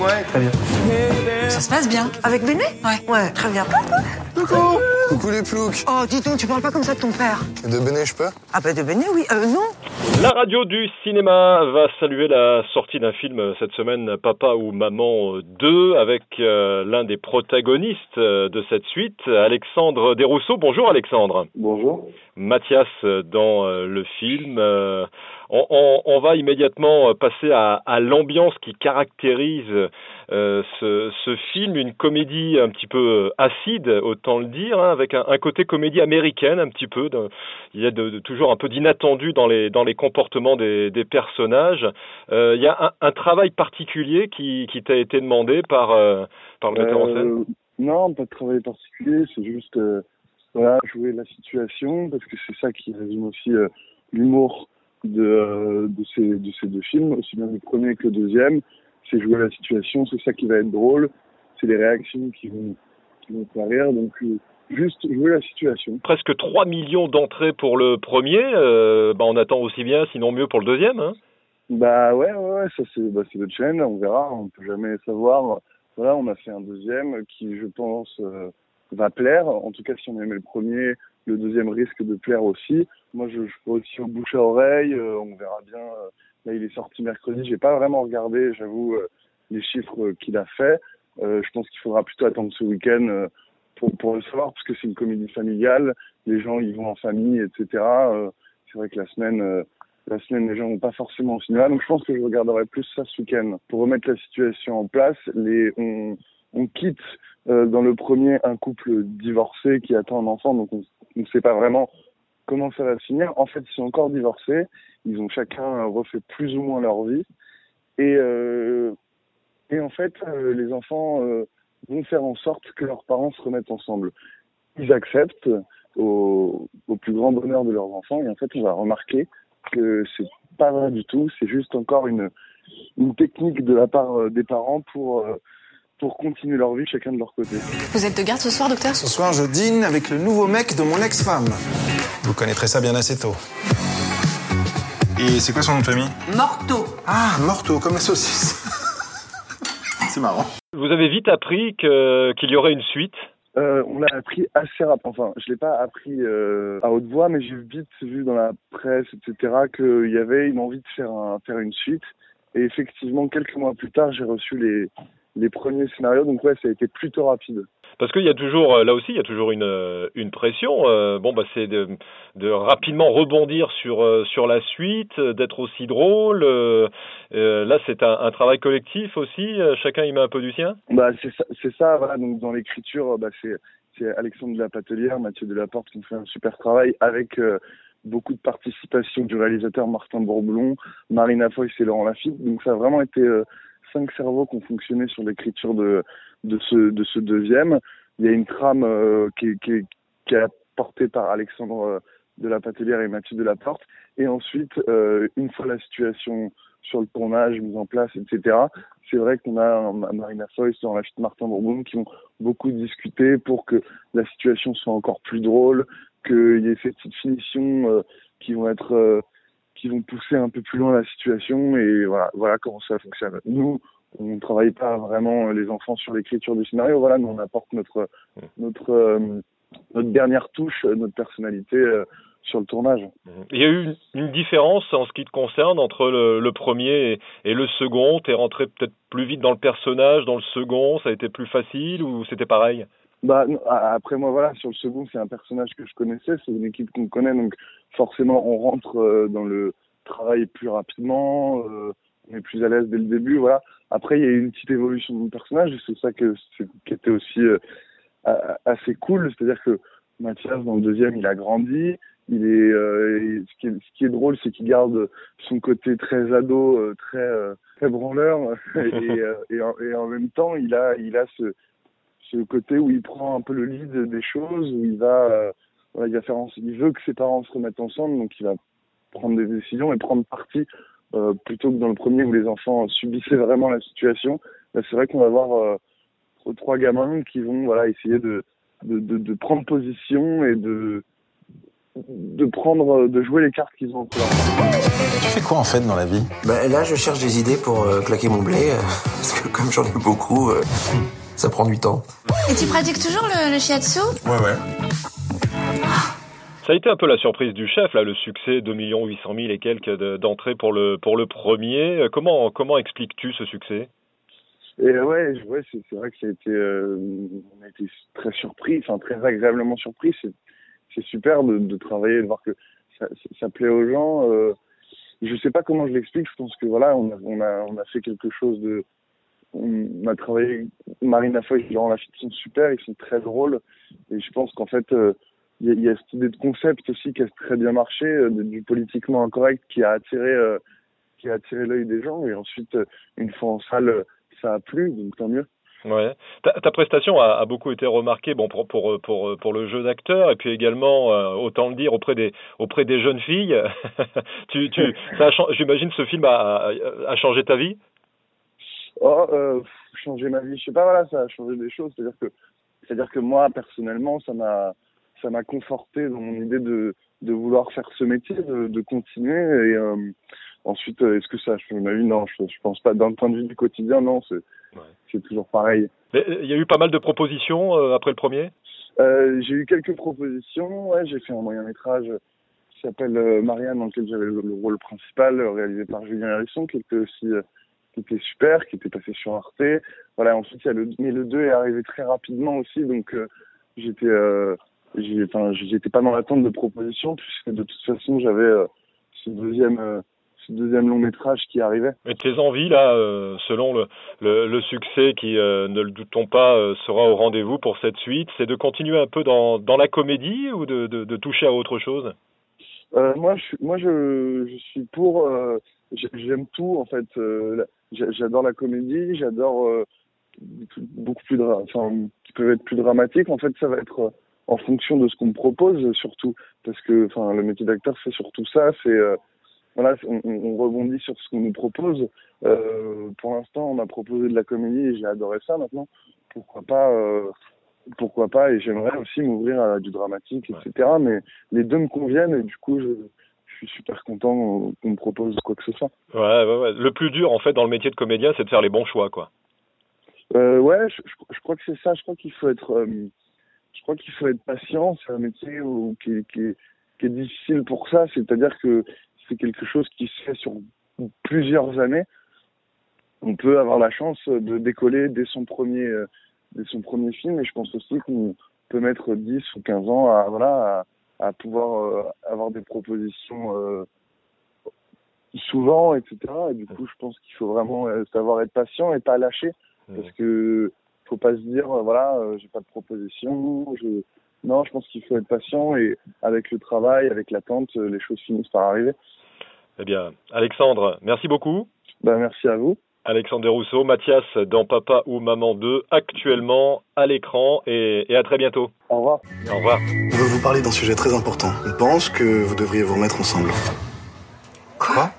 Ouais, très bien. Ça se passe bien. Avec Béné? Ouais. Ouais, très bien. Coucou Coucou les ploucs Oh, dis donc, tu parles pas comme ça de ton père. Et de Béné, je peux? Ah bah de Béné, oui. Euh, non. La radio du cinéma va saluer la sortie d'un film cette semaine, Papa ou Maman 2, avec euh, l'un des protagonistes euh, de cette suite, Alexandre Desrousseaux. Bonjour Alexandre. Bonjour. Mathias euh, dans euh, le film. On, va immédiatement euh, passer à, l'ambiance qui caractérise euh, ce, film, une comédie un petit peu euh, acide, autant le dire, hein, avec un, côté comédie américaine un petit peu. il y a toujours un peu d'inattendu dans les, dans les comportements des, personnages. Il y a un, travail particulier qui, t'a été demandé par, par le metteur en scène? Non, pas de travail particulier, c'est juste voilà, jouer la situation, parce que c'est ça qui résume aussi l'humour de, euh, de, ces, de ces deux films, aussi bien le premier que le deuxième. C'est jouer la situation, c'est ça qui va être drôle, c'est les réactions qui vont, qui vont faire rire, donc euh, juste jouer la situation. Presque 3 millions d'entrées pour le premier. euh, bah, on attend aussi bien, sinon mieux pour le deuxième. Hein. Bah ouais, ouais, ouais, ça c'est bah, le challenge, on verra, on peut jamais savoir. Voilà, on a fait un deuxième qui, je pense, euh, va plaire. En tout cas, si on aimait le premier, le deuxième risque de plaire aussi. Moi, je, je fais aussi au bouche à oreille, euh, on verra bien. euh, Là, il est sorti mercredi, j'ai pas vraiment regardé, j'avoue, euh, les chiffres qu'il a fait. Je pense qu'il faudra plutôt attendre ce week-end pour, le savoir, parce que c'est une comédie familiale, les gens y vont en famille, etc. C'est vrai que la semaine... la semaine, les gens vont pas forcément au cinéma. Donc, je pense que je regarderai plus ça ce week-end. Pour remettre la situation en place, les, on, quitte dans le premier un couple divorcé qui attend un enfant. Donc, on ne sait pas vraiment comment ça va finir. En fait, ils sont encore divorcés. Ils ont chacun refait plus ou moins leur vie. Et, euh, et en fait, euh, les enfants euh, vont faire en sorte que leurs parents se remettent ensemble. Ils acceptent au, plus grand bonheur de leurs enfants. Et en fait, on va remarquer que c'est pas vrai du tout, c'est juste encore une, une technique de la part euh, des parents pour, euh, pour continuer leur vie chacun de leur côté. Vous êtes de garde ce soir, docteur? Ce soir, je dîne avec le nouveau mec de mon ex-femme. Vous connaîtrez ça bien assez tôt. Et c'est quoi son nom de famille? Morteau. Ah, morteau, comme la saucisse. c'est marrant. Vous avez vite appris que- qu'il y aurait une suite? Euh, on l'a appris assez rapidement. Enfin, je l'ai pas appris euh, à haute voix, mais j'ai vite vu dans la presse, etc., qu'il y avait une envie de faire, un, faire une suite. Et effectivement, quelques mois plus tard, j'ai reçu les, les premiers scénarios. Donc ouais, ça a été plutôt rapide. Parce qu'il y a toujours, euh, là aussi, il y a toujours une, euh, une pression. euh, bon, bah, c'est de, de rapidement rebondir sur, sur la suite, d'être aussi drôle. euh, là, c'est un, un travail collectif aussi. chacun y met un peu du sien? Bah c'est ça, voilà. Donc dans l'écriture, bah c'est Alexandre de la Patelière, Mathieu Delaporte qui ont fait un super travail avec euh, beaucoup de participation du réalisateur Martin Bourboulon, Marina Foïs et Laurent Lafitte. Donc ça a vraiment été cinq cerveaux qui ont fonctionné sur l'écriture de de ce de ce deuxième. Il y a une trame euh, qui qui qui est apportée par Alexandre euh, de la Patelière et Mathieu Delaporte. Et ensuite, euh, une fois la situation sur le tournage mise en place, etc c'est vrai qu'on a Marina Foïs et Lafitte Martin Bourbon qui ont beaucoup discuté pour que la situation soit encore plus drôle, qu'il y ait ces petites finitions qui vont être qui vont pousser un peu plus loin la situation et voilà voilà comment ça fonctionne. Nous on ne travaille pas vraiment les enfants sur l'écriture du scénario, voilà, nous on apporte notre notre euh, notre dernière touche, euh, notre personnalité euh, sur le tournage. Il y a eu une, une différence en ce qui te concerne entre le, le premier et, et le second. T'es rentré peut-être plus vite dans le personnage, dans le second. Ça a été plus facile ou c'était pareil? Bah après moi voilà sur le second c'est un personnage que je connaissais, c'est une équipe qu'on connaît donc forcément on rentre euh, dans le travail plus rapidement, euh, on est plus à l'aise dès le début voilà. Après il y a eu une petite évolution de mon personnage et c'est ça que qui était aussi euh, assez cool, c'est-à-dire que Mathias dans le deuxième il a grandi, il est ce qui est drôle c'est qu'il garde son côté très ado, très très branleur et, et, en, et en même temps il a il a ce ce côté où il prend un peu le lead des choses, où il va, euh, voilà, il va faire, en- il veut que ses parents se remettent ensemble, donc il va prendre des décisions et prendre parti euh, plutôt que dans le premier où les enfants subissaient vraiment la situation. Là, c'est vrai qu'on va avoir euh, trois gamins qui vont, voilà, essayer de de, de, de prendre position et de de prendre, de jouer les cartes qu'ils ont entre. Tu fais quoi en fait dans la vie? Bah, là, je cherche des idées pour euh, claquer mon blé, euh, parce que comme j'en ai beaucoup, euh, ça prend du temps. Et tu pratiques toujours le, le shiatsu? Ouais, ouais. Ça a été un peu la surprise du chef, là, le succès 2 800 000 et quelques de- d'entrées pour le, pour le premier. Euh, Comment, comment expliques-tu ce succès? Et euh, ouais, ouais, c'est c'est vrai que ça a été, euh, on a été très surpris, enfin très agréablement surpris. C'est c'est super de, de travailler, de voir que ça, ça, ça plaît aux gens. Euh, je sais pas comment je l'explique. Je pense que voilà, on a, on a, on a fait quelque chose de, on a travaillé. Marina Foy et Laurent Lafitte sont super, ils sont très drôles. Et je pense qu'en fait, euh, il y, a- il y a cette idée de concept aussi qui a très bien marché, euh, du politiquement incorrect qui a attiré, euh, qui a attiré l'œil des gens. Et ensuite, une fois en salle, ça a plu, donc tant mieux. Ouais. Ta, ta prestation a, a beaucoup été remarquée, bon pour pour pour pour le jeu d'acteur et puis également euh, autant le dire auprès des auprès des jeunes filles. tu tu j'imagine ce film a a changé ta vie? Oh, euh, changer ma vie, je sais pas, voilà, ça a changé des choses. C'est-à-dire que, c'est-à-dire que moi, personnellement, ça m'a, ça m'a conforté dans mon idée de, de vouloir faire ce métier, de, de continuer. Et euh, ensuite, euh, est-ce que ça a changé ma vie? Non, je, je pense pas. D'un point de vue du quotidien, non, c'est, c'est toujours pareil. Euh, Il y a eu pas mal de propositions euh, après le premier? Euh, j'ai eu quelques propositions. Ouais, j'ai fait un moyen métrage qui s'appelle euh, Marianne, dans lequel j'avais le, le rôle principal, réalisé par Julien Hérisson, qui était aussi euh, qui était super, qui était passé sur Arte. Voilà. Ensuite, il y a le mais le 2 est arrivé très rapidement aussi, donc euh, j'étais euh, j'étais pas dans l'attente de propositions puisque de toute façon j'avais euh, ce deuxième euh, deuxième long métrage qui arrivait. Et tes envies là, euh, selon le, le, le succès qui, euh, ne le doutons pas, euh, sera au rendez-vous pour cette suite, c'est de continuer un peu dans, dans la comédie ou de, de, de toucher à autre chose? Moi, je, suis- moi, je, je suis pour. j'ai- J'aime tout en fait. La- j'adore la comédie, j'adore euh, beaucoup plus, enfin, qui peuvent être plus dramatiques. En fait, ça va être euh, en fonction de ce qu'on me propose, surtout, parce que, enfin, le métier d'acteur, c'est surtout ça. C'est euh, voilà, on, on- on rebondit sur ce qu'on nous propose. Euh, pour l'instant, on m'a proposé de la comédie et j'ai adoré ça. Maintenant, pourquoi pas euh, pourquoi pas? Et j'aimerais aussi m'ouvrir à du dramatique etc mais les deux me conviennent et du coup je suis super content qu'on me propose quoi que ce soit. Ouais, ouais, ouais. Le plus dur en fait dans le métier de comédien, c'est de faire les bons choix, quoi. euh, ouais je, je- je crois que c'est ça. Je crois qu'il faut être euh, je crois qu'il faut être patient. C'est un métier où, qui, est- qui, est, qui est difficile pour ça. C'est-à-dire que c'est quelque chose qui se fait sur plusieurs années. On peut avoir la chance de décoller dès son premier euh, dès son premier film. Et je pense aussi qu'on peut mettre 10 ou 15 ans à voilà à, à pouvoir euh, avoir des propositions euh, souvent etc et du coup je pense qu'il faut vraiment euh, savoir être patient et pas lâcher. Parce que faut pas se dire voilà euh, j'ai pas de proposition je non je pense qu'il faut être patient et avec le travail avec l'attente les choses finissent par arriver. Eh bien, Alexandre, merci beaucoup. ben merci à vous Alexandre Rousseau, Mathias dans Papa ou Maman 2, actuellement à l'écran et, et à très bientôt. au revoir Au revoir. On veut vous parler d'un sujet très important. On pense que vous devriez vous remettre ensemble. Quoi?